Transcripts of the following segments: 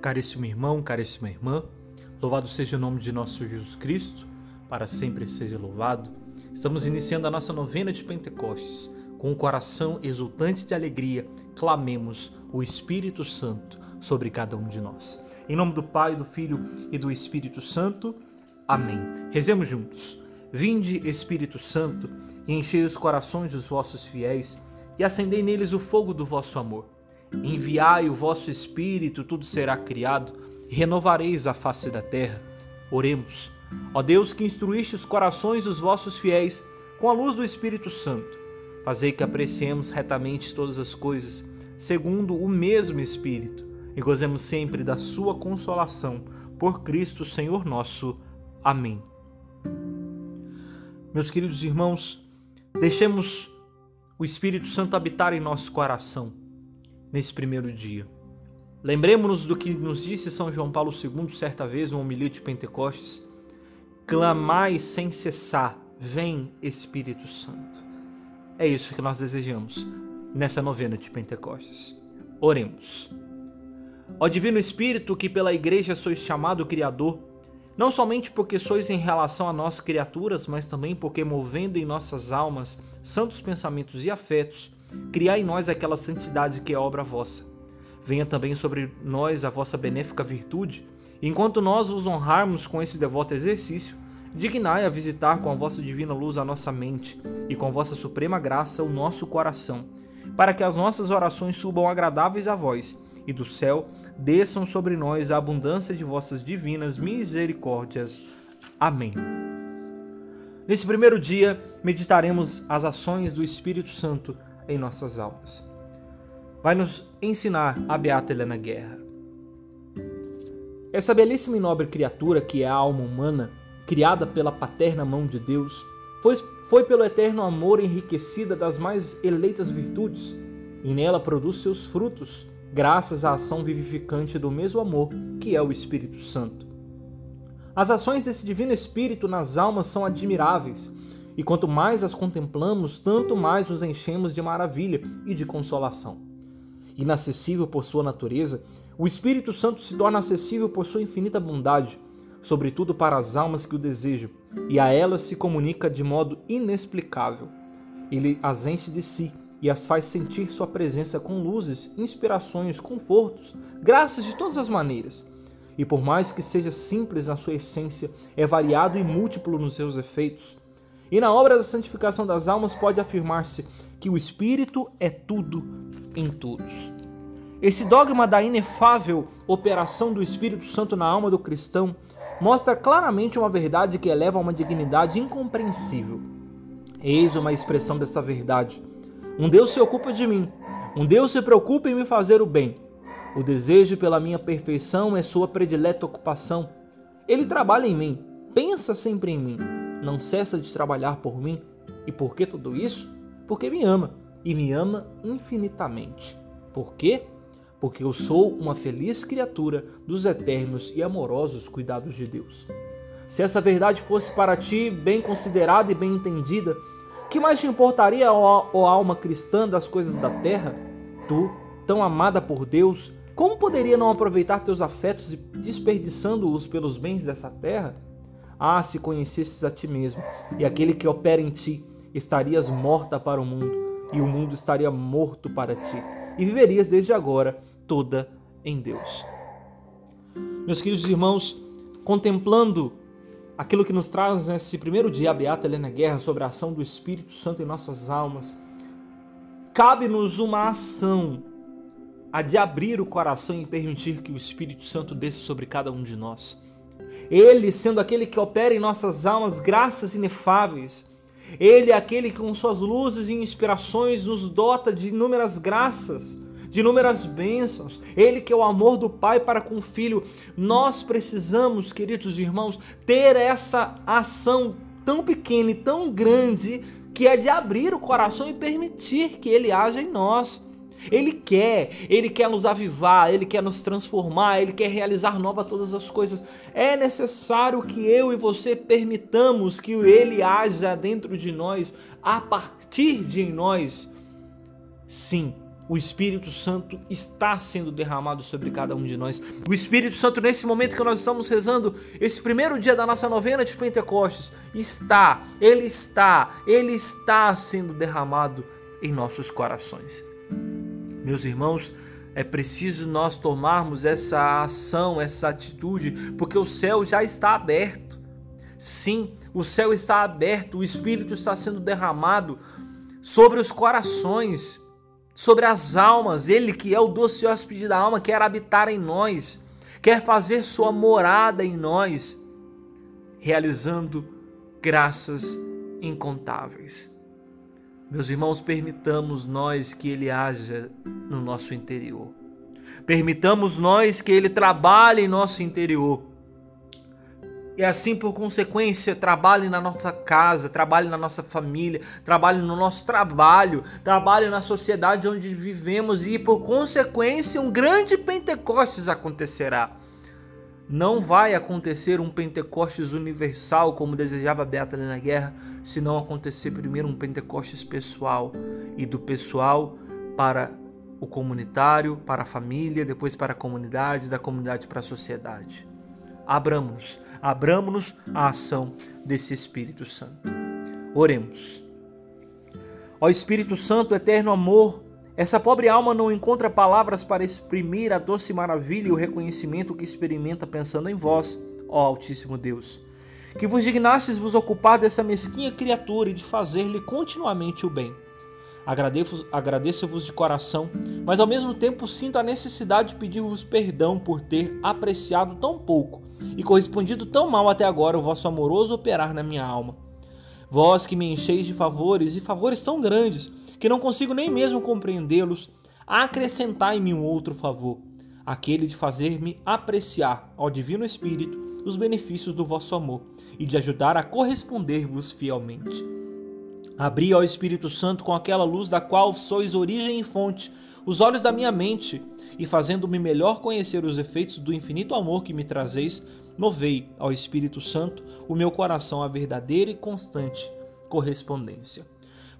Caríssimo irmão, caríssima irmã, louvado seja o nome de nosso Jesus Cristo, para sempre seja louvado. Estamos iniciando a nossa novena de Pentecostes. Com o coração exultante de alegria, clamemos o Espírito Santo sobre cada um de nós. Em nome do Pai, do Filho e do Espírito Santo. Amém. Rezemos juntos. Vinde, Espírito Santo, e enchei os corações dos vossos fiéis, e acendei neles o fogo do vosso amor. Enviai o vosso Espírito, tudo será criado, renovareis a face da terra. Oremos. Ó Deus, que instruíste os corações dos vossos fiéis com a luz do Espírito Santo, fazei que apreciemos retamente todas as coisas, segundo o mesmo Espírito, e gozemos sempre da sua consolação. Por Cristo, Senhor nosso. Amém. Meus queridos irmãos, deixemos o Espírito Santo habitar em nosso coração nesse primeiro dia. Lembremos-nos do que nos disse São João Paulo II certa vez no homilia de Pentecostes: clamai sem cessar, vem Espírito Santo. É isso que nós desejamos nessa novena de Pentecostes. Oremos. Ó Divino Espírito, que pela Igreja sois chamado Criador, não somente porque sois em relação a nós criaturas, mas também porque movendo em nossas almas santos pensamentos e afetos, Criai em nós aquela santidade que é obra vossa. Venha também sobre nós a vossa benéfica virtude, enquanto nós vos honrarmos com esse devoto exercício, dignai a visitar com a vossa divina luz a nossa mente e com vossa suprema graça o nosso coração, para que as nossas orações subam agradáveis a vós, e do céu desçam sobre nós a abundância de vossas divinas misericórdias. Amém. Nesse primeiro dia, meditaremos as ações do Espírito Santo em nossas almas. Vai nos ensinar a Beata Helena Guerra. Essa belíssima e nobre criatura que é a alma humana, criada pela paterna mão de Deus, foi, foi pelo eterno amor enriquecida das mais eleitas virtudes, e nela produz seus frutos, graças à ação vivificante do mesmo amor que é o Espírito Santo. As ações desse Divino Espírito nas almas são admiráveis e quanto mais as contemplamos, tanto mais nos enchemos de maravilha e de consolação. Inacessível por sua natureza, o Espírito Santo se torna acessível por sua infinita bondade, sobretudo para as almas que o desejam, e a elas se comunica de modo inexplicável. Ele as enche de si e as faz sentir sua presença com luzes, inspirações, confortos, graças de todas as maneiras. E por mais que seja simples na sua essência, é variado e múltiplo nos seus efeitos. E na obra da santificação das almas pode afirmar-se que o Espírito é tudo em todos. Esse dogma da inefável operação do Espírito Santo na alma do cristão mostra claramente uma verdade que eleva a uma dignidade incompreensível. Eis uma expressão dessa verdade. Um Deus se ocupa de mim. Um Deus se preocupa em me fazer o bem. O desejo pela minha perfeição é sua predileta ocupação. Ele trabalha em mim, pensa sempre em mim não cessa de trabalhar por mim. E por que tudo isso? Porque me ama e me ama infinitamente. Por quê? Porque eu sou uma feliz criatura dos eternos e amorosos cuidados de Deus. Se essa verdade fosse para ti bem considerada e bem entendida, que mais te importaria, ó, ó alma cristã, das coisas da terra? Tu, tão amada por Deus, como poderia não aproveitar teus afetos desperdiçando-os pelos bens dessa terra? Ah, se conhecesses a ti mesmo e aquele que opera em ti, estarias morta para o mundo e o mundo estaria morto para ti, e viverias desde agora toda em Deus. Meus queridos irmãos, contemplando aquilo que nos traz nesse primeiro dia a Beata Helena Guerra sobre a ação do Espírito Santo em nossas almas, cabe-nos uma ação, a de abrir o coração e permitir que o Espírito Santo desça sobre cada um de nós. Ele sendo aquele que opera em nossas almas graças inefáveis. Ele é aquele que com suas luzes e inspirações nos dota de inúmeras graças, de inúmeras bênçãos. Ele que é o amor do Pai para com o Filho. Nós precisamos, queridos irmãos, ter essa ação tão pequena e tão grande que é de abrir o coração e permitir que ele haja em nós. Ele quer, ele quer nos avivar, ele quer nos transformar, ele quer realizar nova todas as coisas. É necessário que eu e você permitamos que ele haja dentro de nós, a partir de nós. Sim, o Espírito Santo está sendo derramado sobre cada um de nós. O Espírito Santo, nesse momento que nós estamos rezando, esse primeiro dia da nossa novena de Pentecostes, está, ele está, ele está sendo derramado em nossos corações. Meus irmãos, é preciso nós tomarmos essa ação, essa atitude, porque o céu já está aberto. Sim, o céu está aberto, o Espírito está sendo derramado sobre os corações sobre as almas. Ele que é o doce hóspede da alma quer habitar em nós, quer fazer sua morada em nós, realizando graças incontáveis. Meus irmãos, permitamos nós que ele haja no nosso interior. Permitamos nós que ele trabalhe em nosso interior e assim, por consequência, trabalhe na nossa casa, trabalhe na nossa família, trabalhe no nosso trabalho, trabalhe na sociedade onde vivemos e, por consequência, um grande Pentecostes acontecerá. Não vai acontecer um Pentecostes universal como desejava Beata Helena Guerra, se não acontecer primeiro um Pentecostes pessoal e do pessoal para o comunitário, para a família, depois para a comunidade, da comunidade para a sociedade. Abramos-nos, abramos-nos à ação desse Espírito Santo. Oremos. Ó Espírito Santo, eterno amor, essa pobre alma não encontra palavras para exprimir a doce maravilha e o reconhecimento que experimenta pensando em vós, ó Altíssimo Deus. Que vos dignastes vos ocupar dessa mesquinha criatura e de fazer-lhe continuamente o bem Agradeço-vos de coração, mas ao mesmo tempo sinto a necessidade de pedir-vos perdão por ter apreciado tão pouco e correspondido tão mal até agora o vosso amoroso operar na minha alma. Vós que me encheis de favores e favores tão grandes que não consigo nem mesmo compreendê-los, acrescentai-me um outro favor, aquele de fazer-me apreciar ao Divino Espírito os benefícios do vosso amor e de ajudar a corresponder-vos fielmente. Abri ao Espírito Santo com aquela luz da qual sois origem e fonte, os olhos da minha mente, e fazendo-me melhor conhecer os efeitos do infinito amor que me trazeis, movei ao Espírito Santo o meu coração à verdadeira e constante correspondência.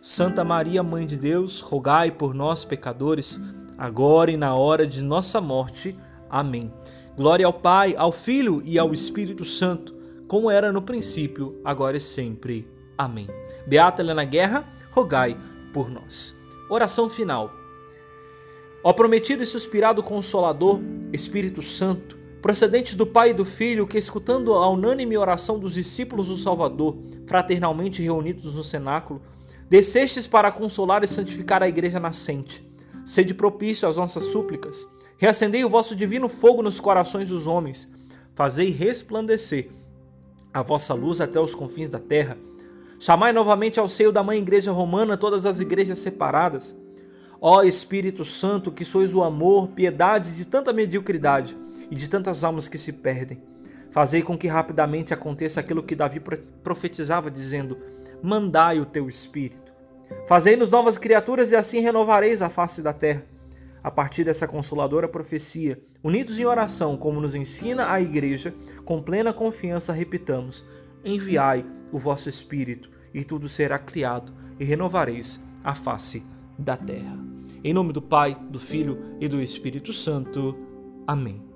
Santa Maria, Mãe de Deus, rogai por nós, pecadores, agora e na hora de nossa morte. Amém. Glória ao Pai, ao Filho e ao Espírito Santo, como era no princípio, agora e sempre. Amém. Beata Helena Guerra, rogai por nós. Oração final. Ó prometido e suspirado Consolador, Espírito Santo, procedente do Pai e do Filho, que escutando a unânime oração dos discípulos do Salvador, fraternalmente reunidos no cenáculo, descestes para consolar e santificar a igreja nascente. Sede propício às nossas súplicas. Reacendei o vosso divino fogo nos corações dos homens. Fazei resplandecer a vossa luz até os confins da terra Chamai novamente ao seio da Mãe Igreja Romana todas as igrejas separadas. Ó Espírito Santo, que sois o amor, piedade de tanta mediocridade e de tantas almas que se perdem. Fazei com que rapidamente aconteça aquilo que Davi profetizava, dizendo: Mandai o teu Espírito. Fazei-nos novas criaturas e assim renovareis a face da terra. A partir dessa consoladora profecia, unidos em oração, como nos ensina a Igreja, com plena confiança repitamos: enviai o vosso Espírito, e tudo será criado, e renovareis a face da terra. Em nome do Pai, do Filho e do Espírito Santo. Amém.